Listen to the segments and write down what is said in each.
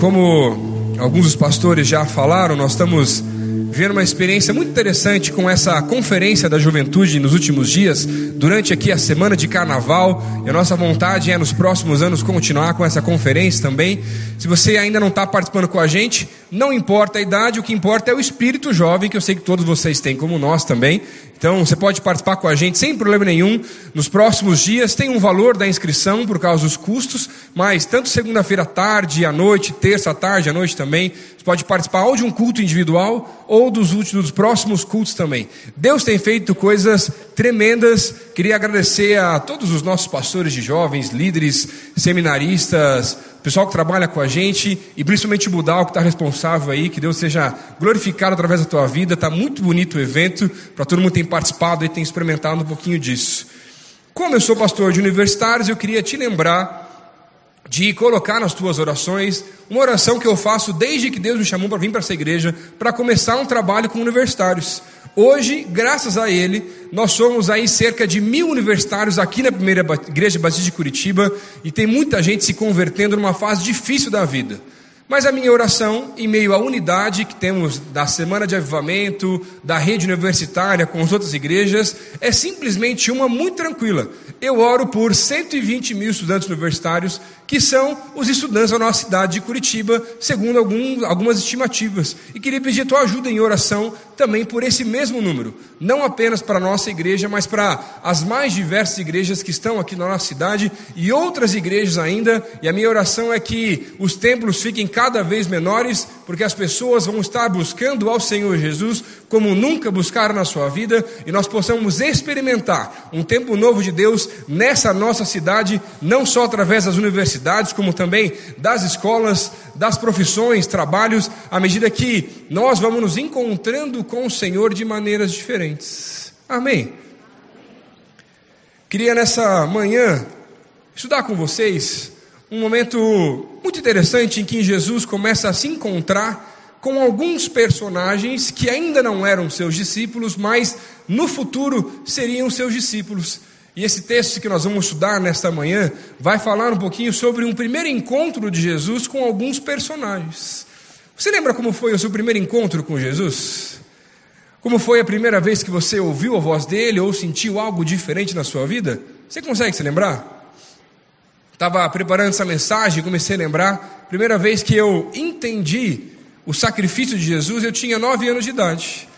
Como alguns dos pastores já falaram, nós estamos vendo uma experiência muito interessante com essa conferência da juventude nos últimos dias, durante aqui a semana de carnaval. E a nossa vontade é nos próximos anos continuar com essa conferência também. Se você ainda não está participando com a gente, não importa a idade, o que importa é o espírito jovem, que eu sei que todos vocês têm, como nós também. Então você pode participar com a gente sem problema nenhum. Nos próximos dias tem um valor da inscrição por causa dos custos, mas tanto segunda-feira à tarde, à noite, terça à tarde, à noite também, você pode participar ou de um culto individual ou dos últimos, dos próximos cultos também. Deus tem feito coisas tremendas. Queria agradecer a todos os nossos pastores de jovens, líderes, seminaristas, pessoal que trabalha com a gente e principalmente o Budal que está responsável aí, que Deus seja glorificado através da tua vida. Está muito bonito o evento, para todo mundo ter participado e ter experimentado um pouquinho disso. Como eu sou pastor de universitários, eu queria te lembrar de colocar nas tuas orações uma oração que eu faço desde que Deus me chamou para vir para essa igreja, para começar um trabalho com universitários. Hoje, graças a Ele, nós somos aí cerca de mil universitários aqui na primeira igreja Batista de Curitiba e tem muita gente se convertendo numa fase difícil da vida. Mas a minha oração, em meio à unidade que temos da Semana de Avivamento, da rede universitária com as outras igrejas, é simplesmente uma muito tranquila. Eu oro por 120 mil estudantes universitários, que são os estudantes da nossa cidade de Curitiba, segundo algum, algumas estimativas. E queria pedir a tua ajuda em oração também por esse mesmo número, não apenas para a nossa igreja, mas para as mais diversas igrejas que estão aqui na nossa cidade e outras igrejas ainda. E a minha oração é que os templos fiquem cada vez menores, porque as pessoas vão estar buscando ao Senhor Jesus como nunca buscaram na sua vida e nós possamos experimentar um tempo novo de Deus nessa nossa cidade, não só através das universidades, como também das escolas, das profissões, trabalhos, à medida que nós vamos nos encontrando com o Senhor de maneiras diferentes. Amém. Queria nessa manhã estudar com vocês um momento muito interessante em que Jesus começa a se encontrar com alguns personagens que ainda não eram seus discípulos, mas no futuro seriam seus discípulos. E esse texto que nós vamos estudar nesta manhã vai falar um pouquinho sobre um primeiro encontro de Jesus com alguns personagens. Você lembra como foi o seu primeiro encontro com Jesus? Como foi a primeira vez que você ouviu a voz dele ou sentiu algo diferente na sua vida? Você consegue se lembrar? estava preparando essa mensagem, comecei a lembrar, primeira vez que eu entendi o sacrifício de Jesus, eu tinha nove anos de idade.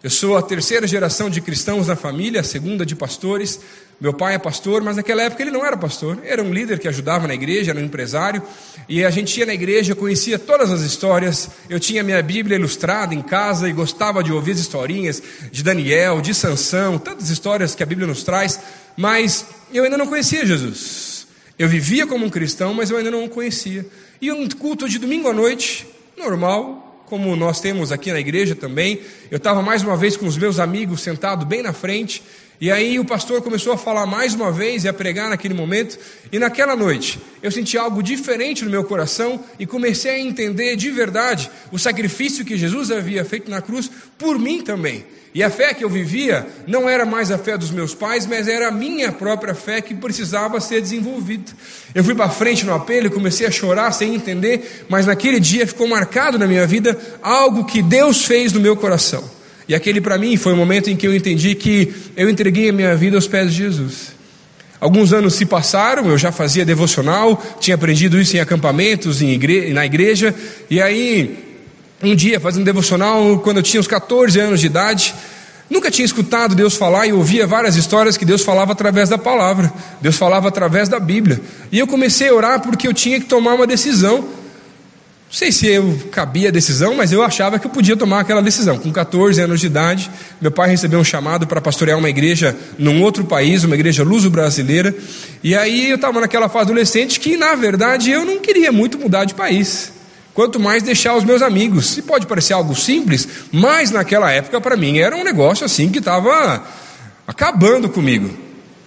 Eu sou a terceira geração de cristãos na família, a segunda de pastores. Meu pai é pastor, mas naquela época ele não era pastor, era um líder que ajudava na igreja, era um empresário. E a gente ia na igreja, conhecia todas as histórias. Eu tinha minha Bíblia ilustrada em casa e gostava de ouvir as historinhas de Daniel, de Sansão, tantas histórias que a Bíblia nos traz. Mas eu ainda não conhecia Jesus. Eu vivia como um cristão, mas eu ainda não o conhecia. E um culto de domingo à noite, normal, como nós temos aqui na igreja também. Eu estava mais uma vez com os meus amigos sentado bem na frente. E aí o pastor começou a falar mais uma vez e a pregar naquele momento. E naquela noite eu senti algo diferente no meu coração e comecei a entender de verdade o sacrifício que Jesus havia feito na cruz por mim também. E a fé que eu vivia não era mais a fé dos meus pais, mas era a minha própria fé que precisava ser desenvolvida. Eu fui para frente no apelo e comecei a chorar sem entender, mas naquele dia ficou marcado na minha vida algo que Deus fez no meu coração. E aquele para mim foi o momento em que eu entendi que eu entreguei a minha vida aos pés de Jesus. Alguns anos se passaram, eu já fazia devocional, tinha aprendido isso em acampamentos, em igre na igreja, e aí um dia fazendo devocional quando eu tinha uns 14 anos de idade. Nunca tinha escutado Deus falar e ouvia várias histórias que Deus falava através da palavra, Deus falava através da Bíblia. E eu comecei a orar porque eu tinha que tomar uma decisão. Não sei se eu cabia a decisão, mas eu achava que eu podia tomar aquela decisão. Com 14 anos de idade, meu pai recebeu um chamado para pastorear uma igreja num outro país, uma igreja luso-brasileira. E aí eu estava naquela fase adolescente que, na verdade, eu não queria muito mudar de país quanto mais deixar os meus amigos. E pode parecer algo simples, mas naquela época para mim era um negócio assim que estava acabando comigo.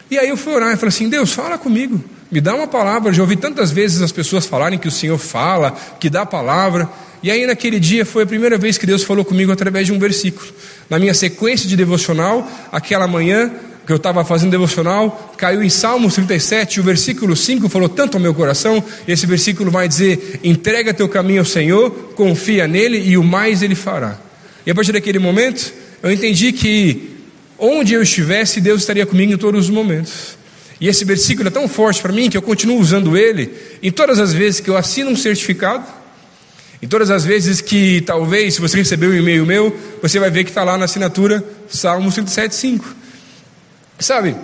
E aí eu fui orar e falei assim: Deus, fala comigo, me dá uma palavra. Já ouvi tantas vezes as pessoas falarem que o Senhor fala, que dá a palavra. E aí naquele dia foi a primeira vez que Deus falou comigo através de um versículo. Na minha sequência de devocional, aquela manhã, que eu estava fazendo devocional, caiu em Salmos 37, o versículo 5 falou tanto ao meu coração, esse versículo vai dizer: entrega teu caminho ao Senhor, confia nele e o mais ele fará. E a partir daquele momento, eu entendi que onde eu estivesse, Deus estaria comigo em todos os momentos. E esse versículo é tão forte para mim que eu continuo usando ele em todas as vezes que eu assino um certificado, em todas as vezes que talvez, se você recebeu um e-mail meu, você vai ver que está lá na assinatura Salmo 107,5. Sabe,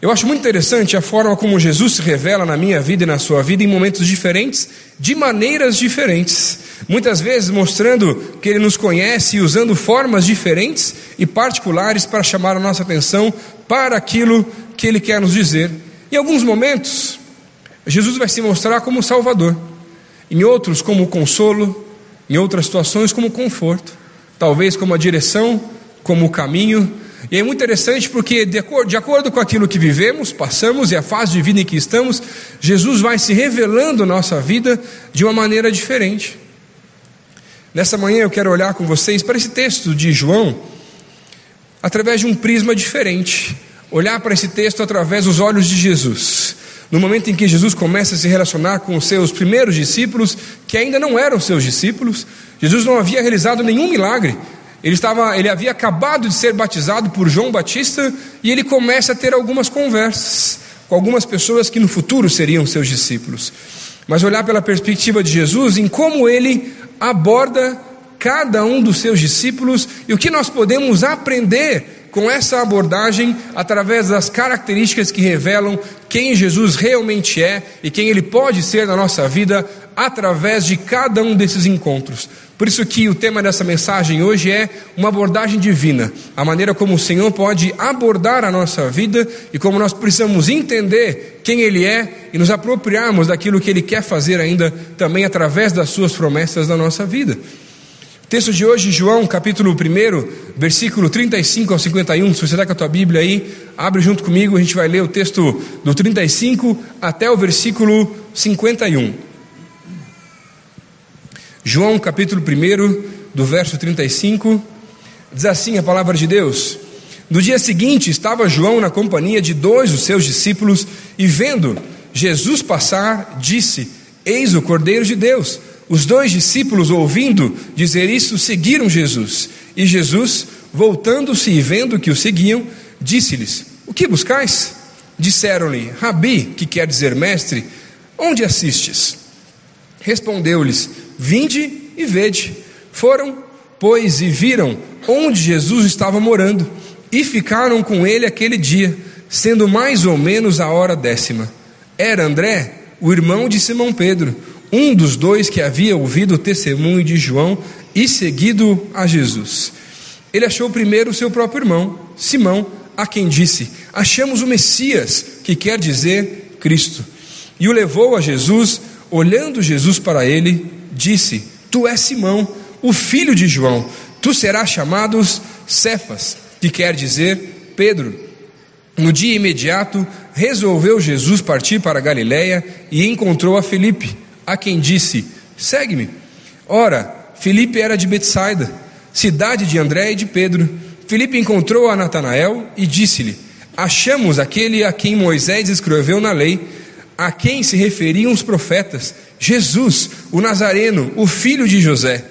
eu acho muito interessante a forma como Jesus se revela na minha vida e na sua vida em momentos diferentes, de maneiras diferentes. Muitas vezes mostrando que Ele nos conhece e usando formas diferentes e particulares para chamar a nossa atenção para aquilo que Ele quer nos dizer. Em alguns momentos, Jesus vai se mostrar como Salvador, em outros, como consolo, em outras situações, como conforto, talvez como a direção, como o caminho e é muito interessante porque, de acordo, de acordo com aquilo que vivemos, passamos e a fase de vida em que estamos, Jesus vai se revelando nossa vida de uma maneira diferente. Nessa manhã eu quero olhar com vocês para esse texto de João através de um prisma diferente. Olhar para esse texto através dos olhos de Jesus. No momento em que Jesus começa a se relacionar com os seus primeiros discípulos, que ainda não eram seus discípulos, Jesus não havia realizado nenhum milagre, ele, estava, ele havia acabado de ser batizado por João Batista e ele começa a ter algumas conversas com algumas pessoas que no futuro seriam seus discípulos. Mas olhar pela perspectiva de Jesus em como ele aborda cada um dos seus discípulos e o que nós podemos aprender com essa abordagem através das características que revelam quem Jesus realmente é e quem ele pode ser na nossa vida através de cada um desses encontros. Por isso que o tema dessa mensagem hoje é uma abordagem divina, a maneira como o Senhor pode abordar a nossa vida e como nós precisamos entender quem Ele é e nos apropriarmos daquilo que Ele quer fazer ainda também através das Suas promessas na nossa vida. Texto de hoje, João, capítulo 1, versículo 35 ao 51. Se você está com a tua Bíblia aí, abre junto comigo, a gente vai ler o texto do 35 até o versículo 51. João capítulo 1, do verso 35, diz assim a palavra de Deus: No dia seguinte estava João na companhia de dois dos seus discípulos e vendo Jesus passar, disse: Eis o Cordeiro de Deus. Os dois discípulos, ouvindo dizer isso, seguiram Jesus. E Jesus, voltando-se e vendo que o seguiam, disse-lhes: O que buscais? Disseram-lhe: Rabi, que quer dizer mestre, onde assistes? Respondeu-lhes: Vinde e vede. Foram, pois, e viram onde Jesus estava morando, e ficaram com ele aquele dia, sendo mais ou menos a hora décima. Era André, o irmão de Simão Pedro, um dos dois que havia ouvido o testemunho de João e seguido a Jesus. Ele achou primeiro o seu próprio irmão, Simão, a quem disse: Achamos o Messias, que quer dizer Cristo. E o levou a Jesus, olhando Jesus para ele, disse: Tu és Simão, o filho de João, tu serás chamado Cefas, que quer dizer Pedro. No dia imediato, resolveu Jesus partir para Galiléia e encontrou a Felipe, a quem disse: Segue-me. Ora, Felipe era de Betsaida, cidade de André e de Pedro. Felipe encontrou a Natanael e disse-lhe: Achamos aquele a quem Moisés escreveu na lei, a quem se referiam os profetas, Jesus, o Nazareno, o filho de José.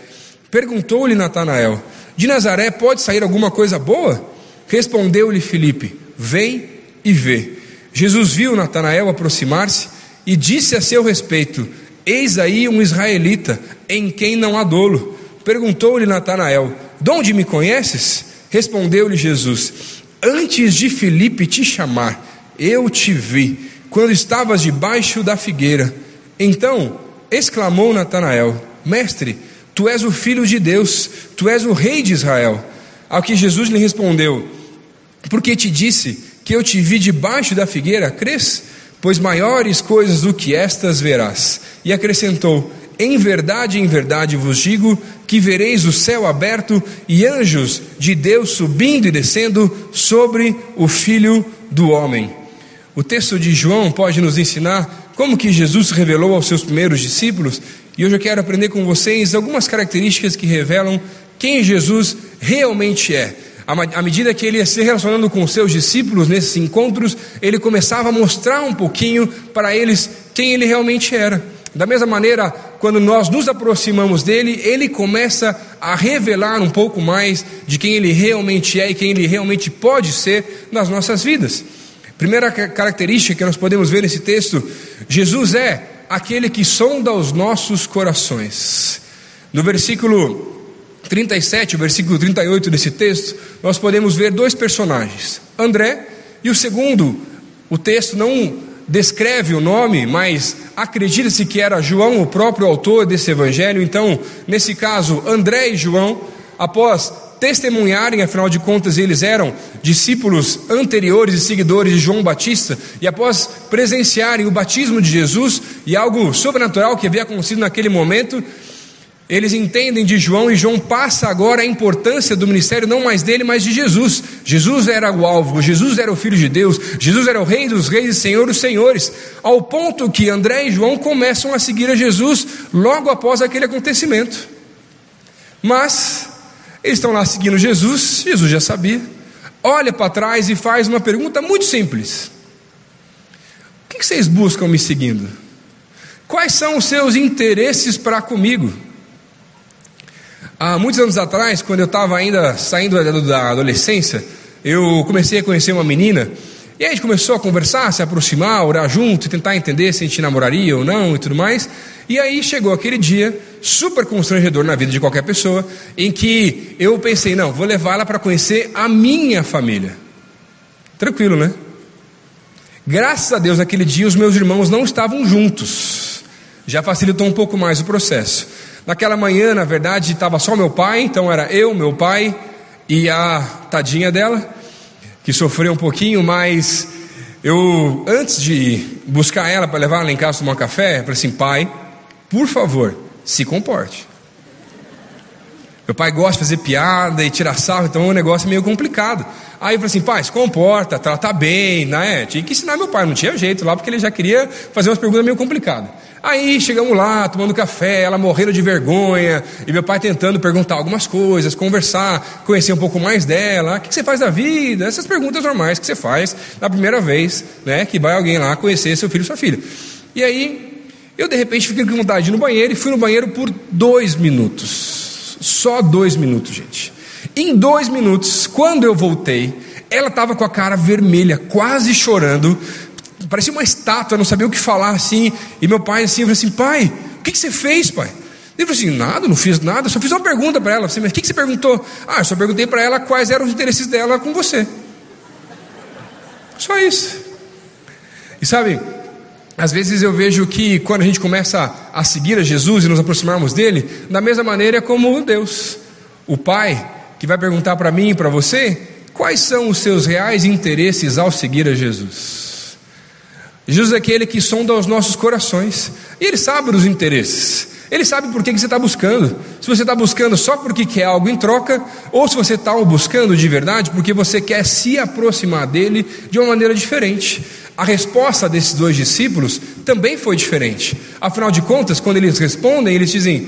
Perguntou-lhe Natanael: De Nazaré pode sair alguma coisa boa? Respondeu-lhe Filipe: Vem e vê. Jesus viu Natanael aproximar-se e disse a seu respeito: Eis aí um israelita, em quem não há dolo. Perguntou-lhe Natanael: De onde me conheces? Respondeu-lhe Jesus: Antes de Filipe te chamar, eu te vi, quando estavas debaixo da figueira. Então exclamou Natanael: Mestre, tu és o filho de Deus, tu és o rei de Israel. Ao que Jesus lhe respondeu: Porque te disse que eu te vi debaixo da figueira, crês? Pois maiores coisas do que estas verás. E acrescentou: Em verdade, em verdade vos digo que vereis o céu aberto e anjos de Deus subindo e descendo sobre o filho do homem. O texto de João pode nos ensinar como que Jesus revelou aos seus primeiros discípulos, e hoje eu quero aprender com vocês algumas características que revelam quem Jesus realmente é, À medida que ele ia se relacionando com seus discípulos nesses encontros, ele começava a mostrar um pouquinho para eles quem ele realmente era. Da mesma maneira, quando nós nos aproximamos dele, ele começa a revelar um pouco mais de quem ele realmente é e quem ele realmente pode ser nas nossas vidas. Primeira característica que nós podemos ver nesse texto: Jesus é aquele que sonda os nossos corações. No versículo 37, o versículo 38 desse texto, nós podemos ver dois personagens, André e o segundo, o texto não descreve o nome, mas acredita-se que era João, o próprio autor desse evangelho. Então, nesse caso, André e João, após testemunharem, afinal de contas, eles eram discípulos anteriores e seguidores de João Batista, e após presenciarem o batismo de Jesus e algo sobrenatural que havia acontecido naquele momento, eles entendem de João e João passa agora a importância do ministério não mais dele, mas de Jesus. Jesus era o alvo, Jesus era o filho de Deus, Jesus era o rei dos reis e senhor dos senhores, ao ponto que André e João começam a seguir a Jesus logo após aquele acontecimento. Mas eles estão lá seguindo Jesus, Jesus já sabia. Olha para trás e faz uma pergunta muito simples: O que vocês buscam me seguindo? Quais são os seus interesses para comigo? Há muitos anos atrás, quando eu estava ainda saindo da adolescência, eu comecei a conhecer uma menina, e a gente começou a conversar, se aproximar, orar junto, tentar entender se a gente namoraria ou não e tudo mais. E aí chegou aquele dia, super constrangedor na vida de qualquer pessoa, em que eu pensei, não, vou levá-la para conhecer a minha família. Tranquilo, né? Graças a Deus, naquele dia os meus irmãos não estavam juntos. Já facilitou um pouco mais o processo. Naquela manhã, na verdade, estava só meu pai, então era eu, meu pai e a tadinha dela, que sofreu um pouquinho, mas eu, antes de buscar ela para levar ela em casa tomar café, falei assim: pai, por favor, se comporte. Meu pai gosta de fazer piada e tirar sarro, então é um negócio meio complicado. Aí eu falei assim, pai, se comporta, trata bem, né? Tinha que ensinar meu pai, não tinha jeito lá, porque ele já queria fazer umas perguntas meio complicadas. Aí chegamos lá, tomando café, ela morrendo de vergonha, e meu pai tentando perguntar algumas coisas, conversar, conhecer um pouco mais dela. O que você faz da vida? Essas perguntas normais que você faz na primeira vez, né? Que vai alguém lá conhecer seu filho ou sua filha. E aí, eu de repente fiquei com vontade de ir no banheiro e fui no banheiro por dois minutos. Só dois minutos, gente. Em dois minutos, quando eu voltei, ela estava com a cara vermelha, quase chorando, parecia uma estátua, não sabia o que falar assim. E meu pai assim, eu falei assim, pai, o que, que você fez, pai? Ele falou assim: nada, não fiz nada, só fiz uma pergunta para ela. Falei, mas o que, que você perguntou? Ah, eu só perguntei para ela quais eram os interesses dela com você. Só isso. E sabe, às vezes eu vejo que quando a gente começa a seguir a Jesus e nos aproximarmos dele, da mesma maneira como Deus, o Pai, que vai perguntar para mim e para você quais são os seus reais interesses ao seguir a Jesus. Jesus é aquele que sonda os nossos corações e ele sabe dos interesses. Ele sabe por que, que você está buscando. Se você está buscando só porque quer algo em troca, ou se você está buscando de verdade porque você quer se aproximar dele de uma maneira diferente. A resposta desses dois discípulos também foi diferente. Afinal de contas, quando eles respondem, eles dizem: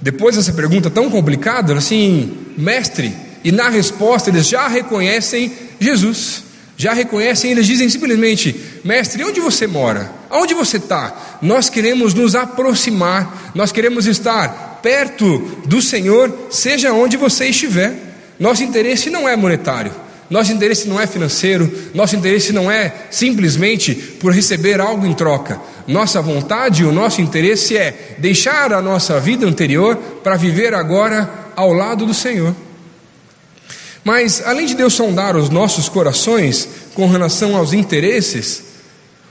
depois dessa pergunta tão complicada, assim, mestre, e na resposta eles já reconhecem Jesus, já reconhecem, eles dizem simplesmente: Mestre, onde você mora? Aonde você está? Nós queremos nos aproximar, nós queremos estar perto do Senhor, seja onde você estiver. Nosso interesse não é monetário, nosso interesse não é financeiro, nosso interesse não é simplesmente por receber algo em troca. Nossa vontade o nosso interesse é deixar a nossa vida anterior para viver agora ao lado do Senhor. Mas, além de Deus sondar os nossos corações com relação aos interesses,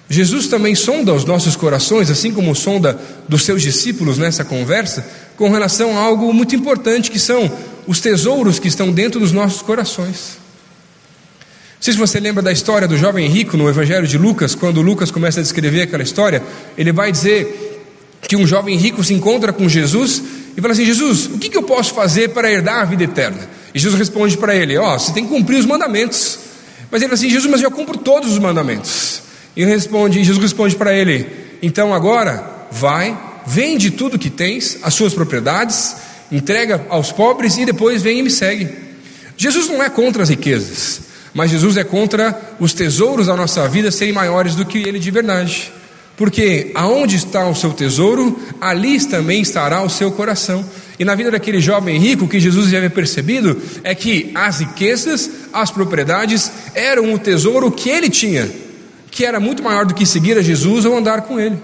Jesus também sonda os nossos corações, assim como sonda dos seus discípulos nessa conversa, com relação a algo muito importante que são os tesouros que estão dentro dos nossos corações. Não sei se você lembra da história do jovem rico no Evangelho de Lucas, quando Lucas começa a descrever aquela história, ele vai dizer que um jovem rico se encontra com Jesus e fala assim: Jesus, o que, eu posso fazer para herdar a vida eterna? E Jesus responde para ele: Ó, oh, você tem que cumprir os mandamentos. Mas ele assim: Jesus, mas eu cumpro todos os mandamentos. E responde, Jesus responde para ele: Então agora, vai, vende tudo que tens, as suas propriedades, entrega aos pobres e depois vem e me segue. Jesus não é contra as riquezas, mas Jesus é contra os tesouros da nossa vida serem maiores do que ele de verdade. Porque aonde está o seu tesouro, ali também estará o seu coração. E na vida daquele jovem rico, o que Jesus já havia percebido é que as riquezas, as propriedades, eram o tesouro que ele tinha, que era muito maior do que seguir a Jesus ou andar com ele.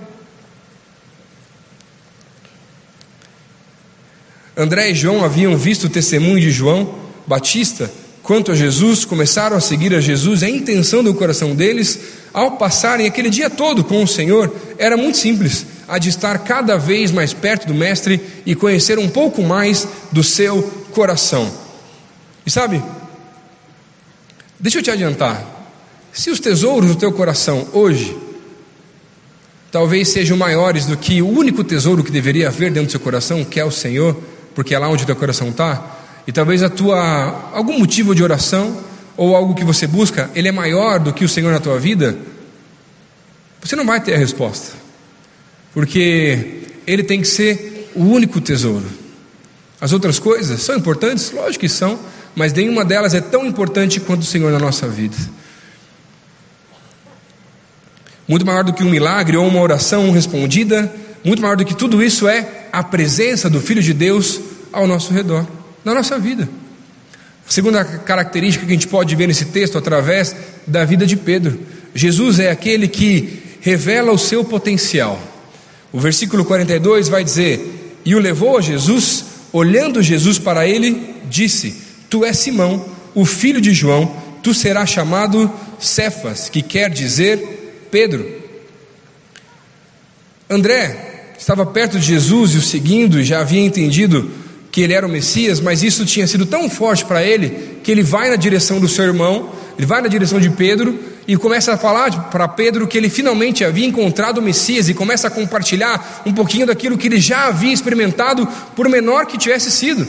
André e João haviam visto o testemunho de João Batista quanto a Jesus, começaram a seguir a Jesus, a intenção do coração deles, ao passarem aquele dia todo com o Senhor, era muito simples, a de estar cada vez mais perto do Mestre e conhecer um pouco mais do seu coração. E sabe, deixa eu te adiantar, se os tesouros do teu coração hoje talvez sejam maiores do que o único tesouro que deveria haver dentro do seu coração, que é o Senhor, porque é lá onde o teu coração está, e talvez a tua algum motivo de oração ou algo que você busca, ele é maior do que o Senhor na tua vida, você não vai ter a resposta. Porque ele tem que ser o único tesouro. As outras coisas são importantes, lógico que são, mas nenhuma delas é tão importante quanto o Senhor na nossa vida. Muito maior do que um milagre ou uma oração respondida, muito maior do que tudo isso é a presença do Filho de Deus ao nosso redor na nossa vida. A segunda característica que a gente pode ver nesse texto através da vida de Pedro. Jesus é aquele que revela o seu potencial. O versículo 42 vai dizer: E o levou a Jesus, olhando Jesus para ele, disse: Tu és Simão, o filho de João, tu serás chamado Cefas, que quer dizer Pedro. André estava perto de Jesus e o seguindo, e já havia entendido que ele era o Messias, mas isso tinha sido tão forte para ele que ele vai na direção do seu irmão, ele vai na direção de Pedro e começa a falar para Pedro que ele finalmente havia encontrado o Messias e começa a compartilhar um pouquinho daquilo que ele já havia experimentado, por menor que tivesse sido.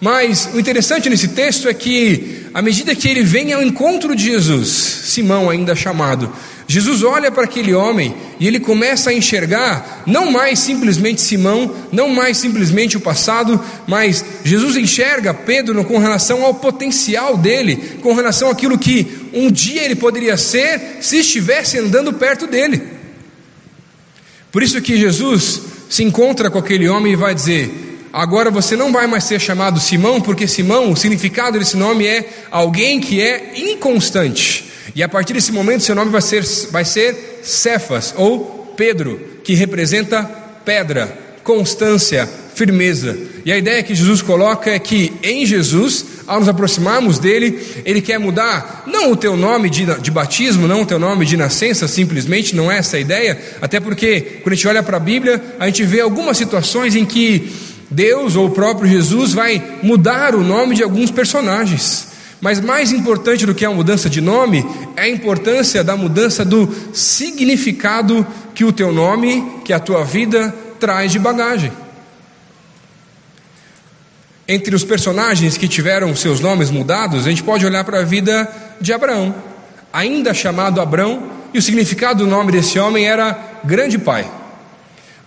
Mas o interessante nesse texto é que, à medida que ele vem ao encontro de Jesus, Simão, ainda chamado, Jesus olha para aquele homem e ele começa a enxergar não mais simplesmente Simão, não mais simplesmente o passado, mas Jesus enxerga Pedro com relação ao potencial dele, com relação àquilo que um dia ele poderia ser se estivesse andando perto dele. Por isso que Jesus se encontra com aquele homem e vai dizer: Agora você não vai mais ser chamado Simão, porque Simão, o significado desse nome é alguém que é inconstante. E a partir desse momento, seu nome vai ser, vai ser Cefas, ou Pedro, que representa pedra, constância, firmeza. E a ideia que Jesus coloca é que em Jesus, ao nos aproximarmos dele, ele quer mudar não o teu nome de, de batismo, não o teu nome de nascença, simplesmente, não é essa a ideia, até porque quando a gente olha para a Bíblia, a gente vê algumas situações em que Deus ou o próprio Jesus vai mudar o nome de alguns personagens. Mas mais importante do que a mudança de nome é a importância da mudança do significado que o teu nome, que a tua vida traz de bagagem. Entre os personagens que tiveram seus nomes mudados, a gente pode olhar para a vida de Abraão, ainda chamado Abraão, e o significado do nome desse homem era grande pai.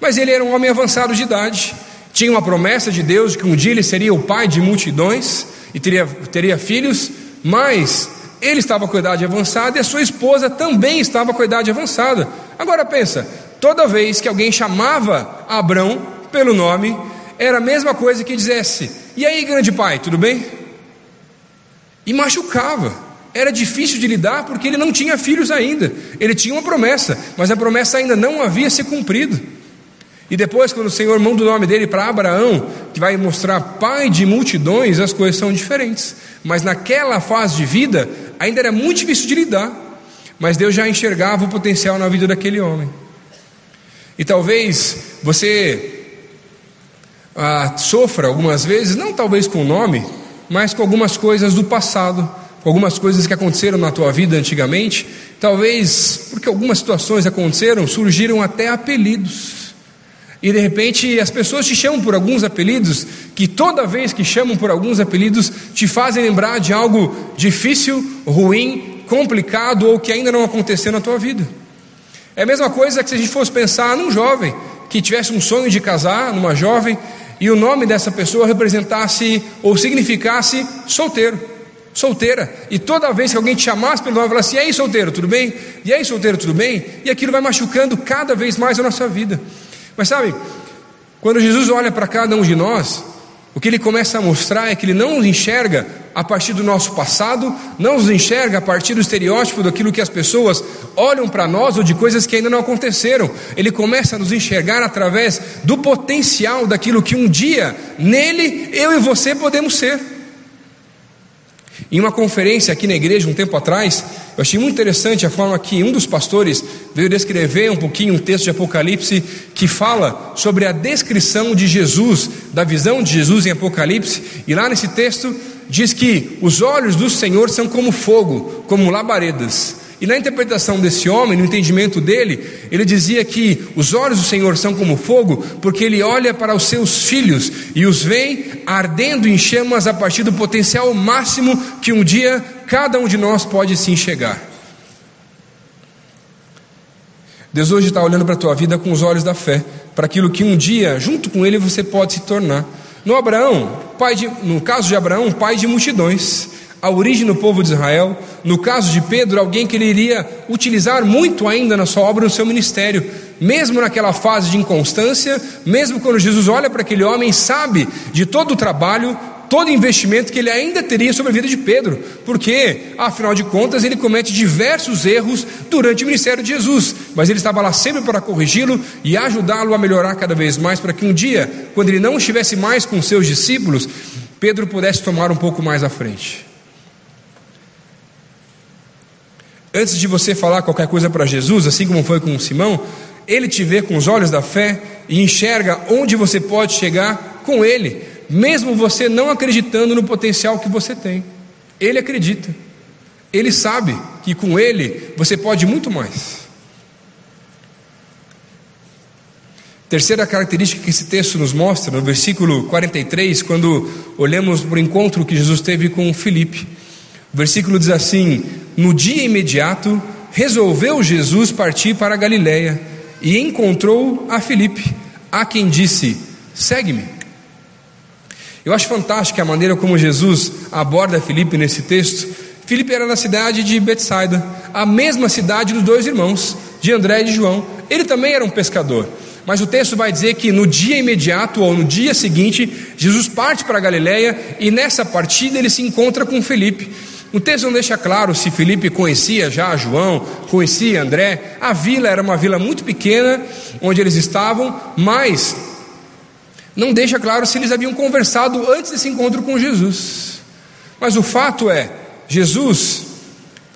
Mas ele era um homem avançado de idade, tinha uma promessa de Deus de que um dia ele seria o pai de multidões, e teria, teria filhos, mas ele estava com idade avançada e a sua esposa também estava com idade avançada. Agora pensa, toda vez que alguém chamava Abrão pelo nome, era a mesma coisa que dissesse: E aí, grande pai, tudo bem? E machucava. Era difícil de lidar porque ele não tinha filhos ainda. Ele tinha uma promessa, mas a promessa ainda não havia se cumprido. E depois, quando o Senhor manda o nome dele para Abraão, que vai mostrar pai de multidões, as coisas são diferentes. Mas naquela fase de vida, ainda era muito difícil de lidar. Mas Deus já enxergava o potencial na vida daquele homem. E talvez você ah, sofra algumas vezes, não talvez com o nome, mas com algumas coisas do passado, com algumas coisas que aconteceram na tua vida antigamente. Talvez porque algumas situações aconteceram, surgiram até apelidos e de repente as pessoas te chamam por alguns apelidos, que toda vez que chamam por alguns apelidos te fazem lembrar de algo difícil, ruim, complicado ou que ainda não aconteceu na tua vida. É a mesma coisa que se a gente fosse pensar num jovem que tivesse um sonho de casar, numa jovem, e o nome dessa pessoa representasse ou significasse solteiro, solteira. E toda vez que alguém te chamasse pelo nome, falasse: E aí, solteiro, tudo bem? E aí, solteiro, tudo bem? E aquilo vai machucando cada vez mais a nossa vida. Mas sabe, quando Jesus olha para cada um de nós, o que ele começa a mostrar é que ele não nos enxerga a partir do nosso passado, não nos enxerga a partir do estereótipo daquilo que as pessoas olham para nós ou de coisas que ainda não aconteceram. Ele começa a nos enxergar através do potencial daquilo que um dia nele eu e você podemos ser. Em uma conferência aqui na igreja, um tempo atrás, eu achei muito interessante a forma que um dos pastores veio descrever um pouquinho um texto de Apocalipse que fala sobre a descrição de Jesus, da visão de Jesus em Apocalipse, e lá nesse texto diz que os olhos do Senhor são como fogo, como labaredas. E na interpretação desse homem, no entendimento dele, ele dizia que os olhos do Senhor são como fogo, porque ele olha para os seus filhos e os vê ardendo em chamas a partir do potencial máximo que um dia cada um de nós pode se enxergar. Deus hoje está olhando para a tua vida com os olhos da fé, para aquilo que um dia, junto com Ele, você pode se tornar. No Abraão, pai de, no caso de Abraão, pai de multidões a origem do povo de Israel. No caso de Pedro, alguém que ele iria utilizar muito ainda na sua obra, no seu ministério, mesmo naquela fase de inconstância, mesmo quando Jesus olha para aquele homem, sabe de todo o trabalho, todo o investimento que ele ainda teria sobre a vida de Pedro, porque, afinal de contas, ele comete diversos erros durante o ministério de Jesus, mas ele estava lá sempre para corrigi-lo e ajudá-lo a melhorar cada vez mais, para que um dia, quando ele não estivesse mais com seus discípulos, Pedro pudesse tomar um pouco mais à frente. Antes de você falar qualquer coisa para Jesus, assim como foi com Simão, ele te vê com os olhos da fé e enxerga onde você pode chegar com ele, mesmo você não acreditando no potencial que você tem. Ele acredita. Ele sabe que com ele você pode muito mais. Terceira característica que esse texto nos mostra, no versículo 43, quando olhamos para o encontro que Jesus teve com Filipe. O versículo diz assim: No dia imediato, resolveu Jesus partir para a Galiléia e encontrou a Filipe, a quem disse: Segue-me. Eu acho fantástica a maneira como Jesus aborda Filipe nesse texto. Filipe era da cidade de Betsaida, a mesma cidade dos dois irmãos, de André e de João. Ele também era um pescador. Mas o texto vai dizer que no dia imediato ou no dia seguinte, Jesus parte para a Galiléia e nessa partida ele se encontra com Felipe. O texto não deixa claro se Felipe conhecia já João, conhecia André. A vila era uma vila muito pequena onde eles estavam, mas não deixa claro se eles haviam conversado antes desse encontro com Jesus. Mas o fato é, Jesus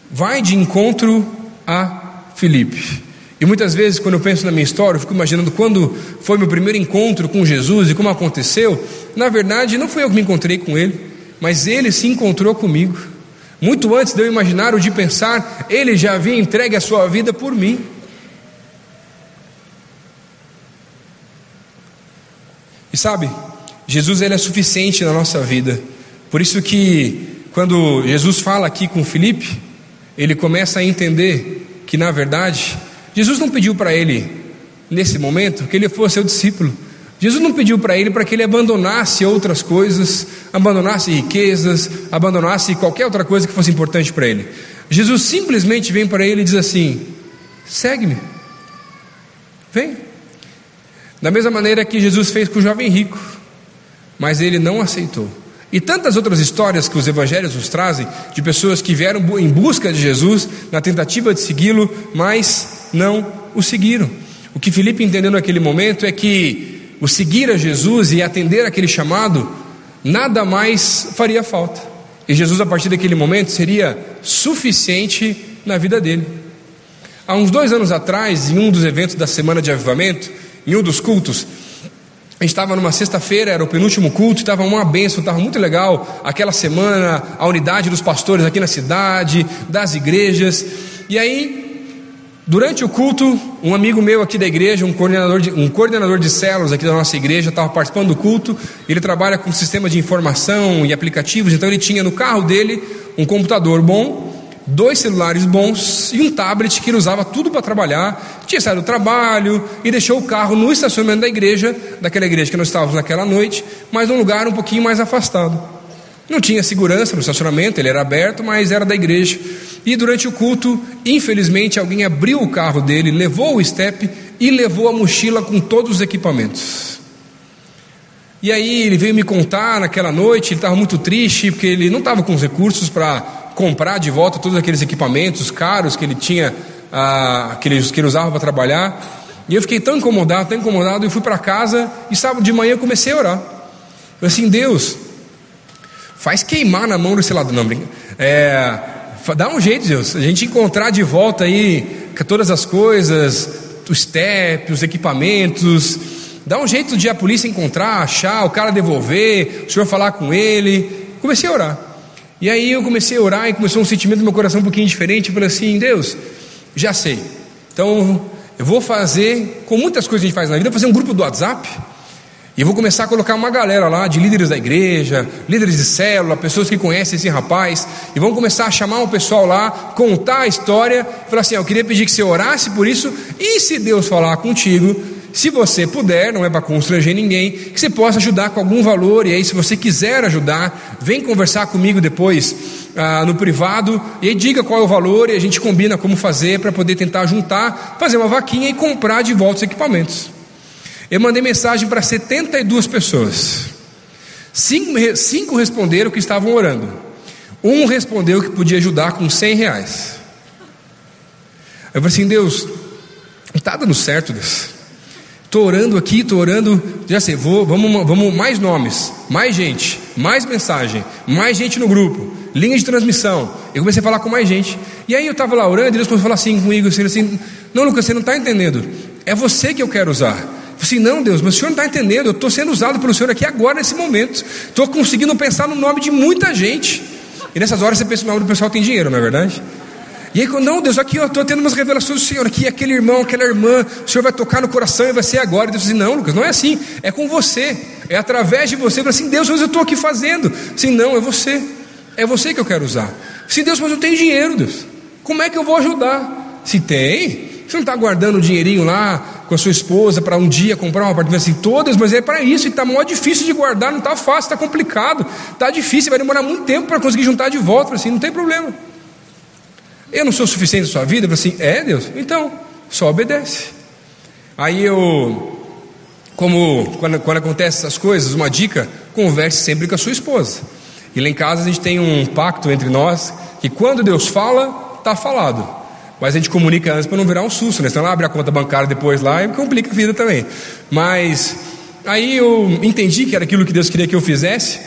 vai de encontro a Felipe. E muitas vezes, quando eu penso na minha história, eu fico imaginando quando foi meu primeiro encontro com Jesus e como aconteceu. Na verdade, não fui eu que me encontrei com ele, mas ele se encontrou comigo. Muito antes de eu imaginar ou de pensar, Ele já havia entregue a sua vida por mim. E sabe, Jesus ele é suficiente na nossa vida. Por isso que quando Jesus fala aqui com Felipe, ele começa a entender que na verdade Jesus não pediu para ele nesse momento que ele fosse seu discípulo. Jesus não pediu para ele para que ele abandonasse outras coisas, abandonasse riquezas, abandonasse qualquer outra coisa que fosse importante para ele. Jesus simplesmente vem para ele e diz assim: segue-me, vem. Da mesma maneira que Jesus fez com o jovem rico, mas ele não aceitou. E tantas outras histórias que os evangelhos nos trazem de pessoas que vieram em busca de Jesus, na tentativa de segui-lo, mas não o seguiram. O que Filipe entendeu naquele momento é que o seguir a Jesus e atender aquele chamado, nada mais faria falta. E Jesus, a partir daquele momento, seria suficiente na vida dele. Há uns dois anos atrás, em um dos eventos da Semana de Avivamento, em um dos cultos, a gente estava numa sexta-feira, era o penúltimo culto, estava uma benção, estava muito legal aquela semana, a unidade dos pastores aqui na cidade, das igrejas. E aí Durante o culto, um amigo meu aqui da igreja, um coordenador de, um coordenador de células aqui da nossa igreja, estava participando do culto. Ele trabalha com sistema de informação e aplicativos, então ele tinha no carro dele um computador bom, dois celulares bons e um tablet que ele usava tudo para trabalhar. Tinha saído do trabalho e deixou o carro no estacionamento da igreja, daquela igreja que nós estávamos naquela noite, mas num lugar um pouquinho mais afastado. Não tinha segurança no estacionamento, ele era aberto, mas era da igreja. E durante o culto, infelizmente, alguém abriu o carro dele, levou o step e levou a mochila com todos os equipamentos. E aí ele veio me contar naquela noite, ele estava muito triste, porque ele não estava com os recursos para comprar de volta todos aqueles equipamentos caros que ele tinha, ah, que, ele, que ele usava para trabalhar. E eu fiquei tão incomodado, tão incomodado, eu fui para casa e sábado de manhã eu comecei a orar. Eu assim, Deus, faz queimar na mão desse lado, não, é, dá um jeito, Deus, a gente encontrar de volta aí todas as coisas, o step, os equipamentos, dá um jeito de a polícia encontrar, achar, o cara devolver, o senhor falar com ele. Comecei a orar. E aí eu comecei a orar e começou um sentimento no meu coração um pouquinho diferente. Eu falei assim: Deus, já sei. Então eu vou fazer, com muitas coisas que a gente faz na vida, fazer um grupo do WhatsApp. E vou começar a colocar uma galera lá de líderes da igreja, líderes de célula, pessoas que conhecem esse rapaz, e vamos começar a chamar o pessoal lá, contar a história, falar assim: eu queria pedir que você orasse por isso, e se Deus falar contigo, se você puder, não é para constranger ninguém, que você possa ajudar com algum valor, e aí, se você quiser ajudar, vem conversar comigo depois ah, no privado, e aí diga qual é o valor, e a gente combina como fazer para poder tentar juntar, fazer uma vaquinha e comprar de volta os equipamentos. Eu mandei mensagem para 72 pessoas, cinco, cinco responderam que estavam orando, um respondeu que podia ajudar com 100 reais. Eu falei assim: Deus, está dando certo, Deus. Estou orando aqui, estou orando, já sei, vou, vamos, vamos mais nomes, mais gente, mais mensagem, mais gente no grupo, linha de transmissão. Eu comecei a falar com mais gente. E aí eu estava lá orando e Deus começou a falar assim comigo, assim, assim não, Lucas, você não está entendendo. É você que eu quero usar. Assim, não, Deus, mas o senhor não está entendendo. Eu estou sendo usado pelo senhor aqui agora, nesse momento. Estou conseguindo pensar no nome de muita gente. E nessas horas você pensa no nome do pessoal tem dinheiro, não é verdade? E aí, não, Deus, aqui eu estou tendo umas revelações do Senhor, aqui aquele irmão, aquela irmã, o Senhor vai tocar no coração e vai ser agora. E Deus diz, não, Lucas, não é assim, é com você, é através de você. Fala assim, Deus, mas eu estou aqui fazendo. Sim, não, é você, é você que eu quero usar. Sim, Deus, mas eu tenho dinheiro, Deus, como é que eu vou ajudar? Se tem, você não está guardando o dinheirinho lá com a sua esposa para um dia comprar um apartamento assim, todas, mas é para isso, e está mó difícil de guardar, não está fácil, está complicado, está difícil, vai demorar muito tempo para conseguir juntar de volta, assim, não tem problema. Eu não sou suficiente na sua vida? Assim, é Deus? Então, só obedece. Aí eu, como quando, quando acontecem essas coisas, uma dica, converse sempre com a sua esposa. E lá em casa a gente tem um pacto entre nós, que quando Deus fala, está falado. Mas a gente comunica antes para não virar um susto, né? Senão ela abre a conta bancária depois lá e complica a vida também. Mas aí eu entendi que era aquilo que Deus queria que eu fizesse.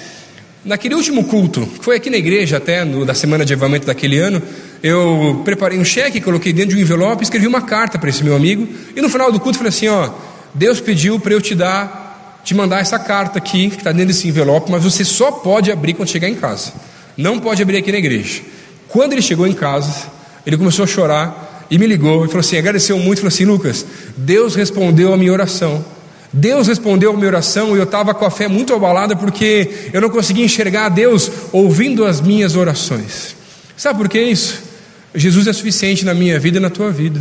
Naquele último culto, que foi aqui na igreja até, no, da semana de avamento daquele ano, eu preparei um cheque, coloquei dentro de um envelope, escrevi uma carta para esse meu amigo, e no final do culto falei assim: ó, Deus pediu para eu te dar, te mandar essa carta aqui, que está dentro desse envelope, mas você só pode abrir quando chegar em casa. Não pode abrir aqui na igreja. Quando ele chegou em casa, ele começou a chorar e me ligou e falou assim: agradeceu muito, falou assim, Lucas, Deus respondeu a minha oração. Deus respondeu a minha oração e eu estava com a fé muito abalada porque eu não conseguia enxergar Deus ouvindo as minhas orações. Sabe por que isso? Jesus é suficiente na minha vida e na tua vida.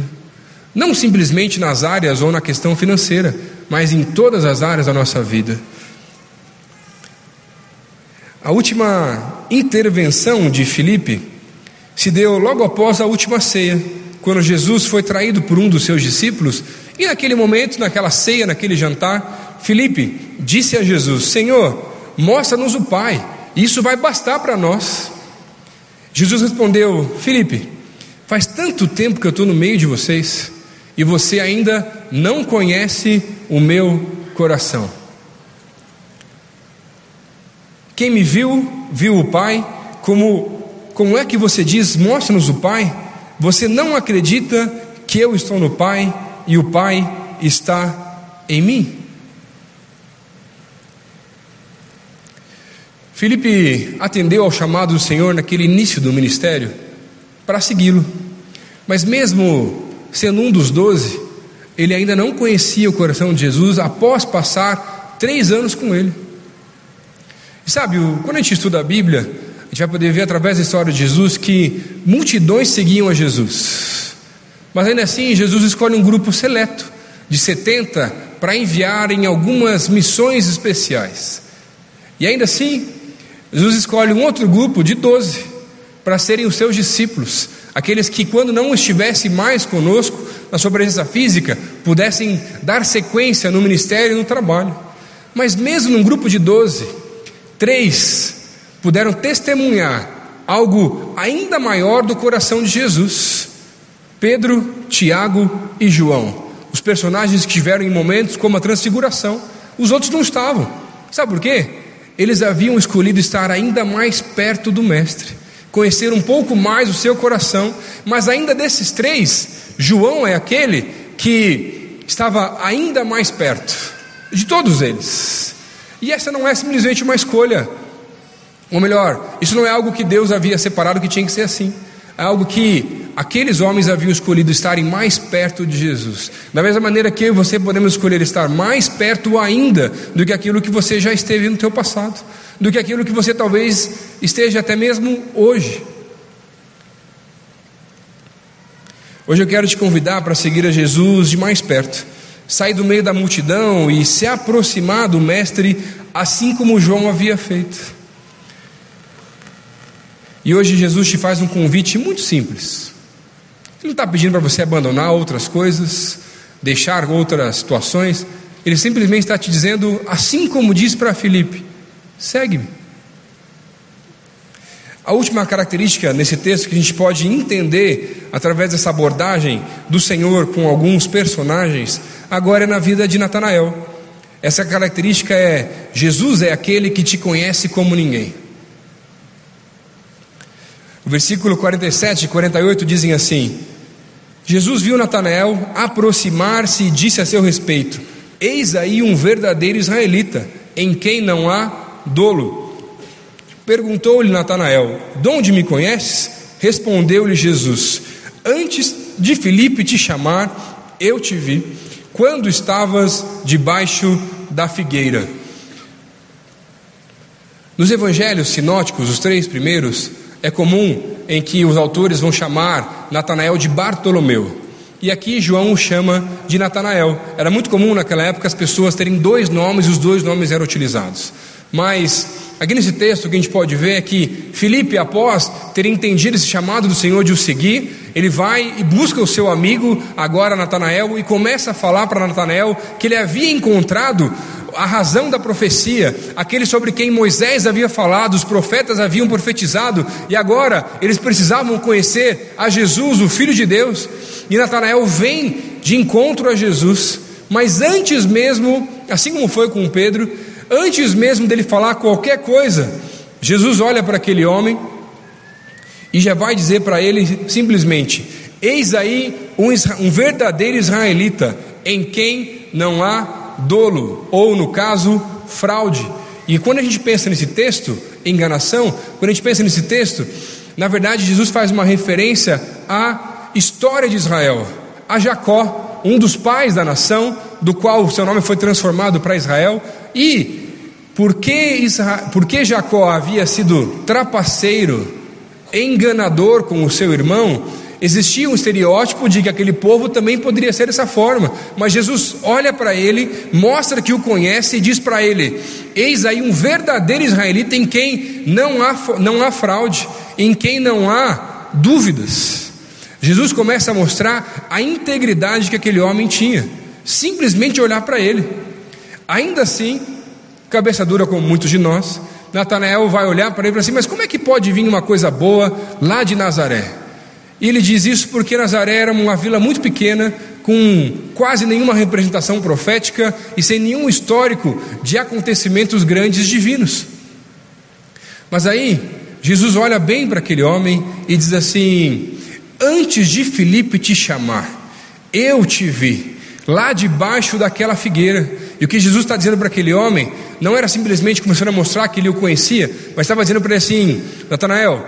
Não simplesmente nas áreas ou na questão financeira, mas em todas as áreas da nossa vida. A última intervenção de Filipe se deu logo após a última ceia, quando Jesus foi traído por um dos seus discípulos e naquele momento, naquela ceia, naquele jantar, Felipe disse a Jesus: Senhor, mostra-nos o Pai, isso vai bastar para nós. Jesus respondeu: Felipe, faz tanto tempo que eu estou no meio de vocês e você ainda não conhece o meu coração. Quem me viu, viu o Pai, como, como é que você diz, mostra-nos o Pai? Você não acredita que eu estou no Pai e o Pai está em mim. Filipe atendeu ao chamado do Senhor naquele início do ministério para segui-lo, mas mesmo sendo um dos doze, ele ainda não conhecia o coração de Jesus após passar três anos com ele. E sabe, quando a gente estuda a Bíblia, gente vai poder ver através da história de Jesus que multidões seguiam a Jesus. Mas ainda assim, Jesus escolhe um grupo seleto, de 70, para enviar em algumas missões especiais. E ainda assim, Jesus escolhe um outro grupo de 12 para serem os seus discípulos, aqueles que, quando não estivesse mais conosco, na sua presença física, pudessem dar sequência no ministério e no trabalho. Mas mesmo num grupo de 12, três puderam testemunhar algo ainda maior do coração de Jesus: Pedro, Tiago e João. Os personagens que estiveram em momentos como a transfiguração, os outros não estavam. Sabe por quê? Eles haviam escolhido estar ainda mais perto do Mestre, conhecer um pouco mais o seu coração, mas ainda desses três, João é aquele que estava ainda mais perto de todos eles. E essa não é simplesmente uma escolha ou melhor, isso não é algo que Deus havia separado que tinha que ser assim. É algo que aqueles homens haviam escolhido estarem mais perto de Jesus. Da mesma maneira que eu e você podemos escolher estar mais perto ainda do que aquilo que você já esteve no teu passado, do que aquilo que você talvez esteja até mesmo hoje. Hoje eu quero te convidar para seguir a Jesus de mais perto, sair do meio da multidão e se aproximar do Mestre, assim como João havia feito. E hoje Jesus te faz um convite muito simples. Ele não está pedindo para você abandonar outras coisas, deixar outras situações. Ele simplesmente está te dizendo, assim como diz para Filipe: segue-me. A última característica nesse texto que a gente pode entender através dessa abordagem do Senhor com alguns personagens, agora é na vida de Natanael. Essa característica é: Jesus é aquele que te conhece como ninguém. Versículo 47 e 48 dizem assim: Jesus viu Natanael aproximar-se e disse a seu respeito: Eis aí um verdadeiro israelita, em quem não há dolo. Perguntou-lhe Natanael: De onde me conheces? Respondeu-lhe Jesus: Antes de Filipe te chamar, eu te vi, quando estavas debaixo da figueira. Nos evangelhos sinóticos, os três primeiros, é comum em que os autores vão chamar Natanael de Bartolomeu. E aqui João o chama de Natanael. Era muito comum naquela época as pessoas terem dois nomes e os dois nomes eram utilizados. Mas aqui nesse texto o que a gente pode ver é que Filipe, após ter entendido esse chamado do Senhor de o seguir, ele vai e busca o seu amigo, agora Natanael, e começa a falar para Natanael que ele havia encontrado a razão da profecia, aquele sobre quem Moisés havia falado, os profetas haviam profetizado, e agora eles precisavam conhecer a Jesus, o Filho de Deus, e Natanael vem de encontro a Jesus, mas antes mesmo, assim como foi com Pedro, antes mesmo dele falar qualquer coisa, Jesus olha para aquele homem e já vai dizer para ele simplesmente: Eis aí um, um verdadeiro israelita em quem não há dolo, ou no caso, fraude. E quando a gente pensa nesse texto, enganação, quando a gente pensa nesse texto, na verdade Jesus faz uma referência à história de Israel, a Jacó, um dos pais da nação, do qual o seu nome foi transformado para Israel, e porque, Israel, porque Jacó havia sido trapaceiro, enganador com o seu irmão, Existia um estereótipo de que aquele povo também poderia ser dessa forma, mas Jesus olha para ele, mostra que o conhece e diz para ele: Eis aí um verdadeiro israelita em quem não há, não há fraude, em quem não há dúvidas. Jesus começa a mostrar a integridade que aquele homem tinha, simplesmente olhar para ele. Ainda assim, cabeça dura como muitos de nós, Natanael vai olhar para ele e falar assim: Mas como é que pode vir uma coisa boa lá de Nazaré? E ele diz isso porque Nazaré era uma vila muito pequena, com quase nenhuma representação profética e sem nenhum histórico de acontecimentos grandes divinos. Mas aí, Jesus olha bem para aquele homem e diz assim: Antes de Filipe te chamar, eu te vi lá debaixo daquela figueira. E o que Jesus está dizendo para aquele homem não era simplesmente começando a mostrar que ele o conhecia, mas estava dizendo para ele assim: Natanael,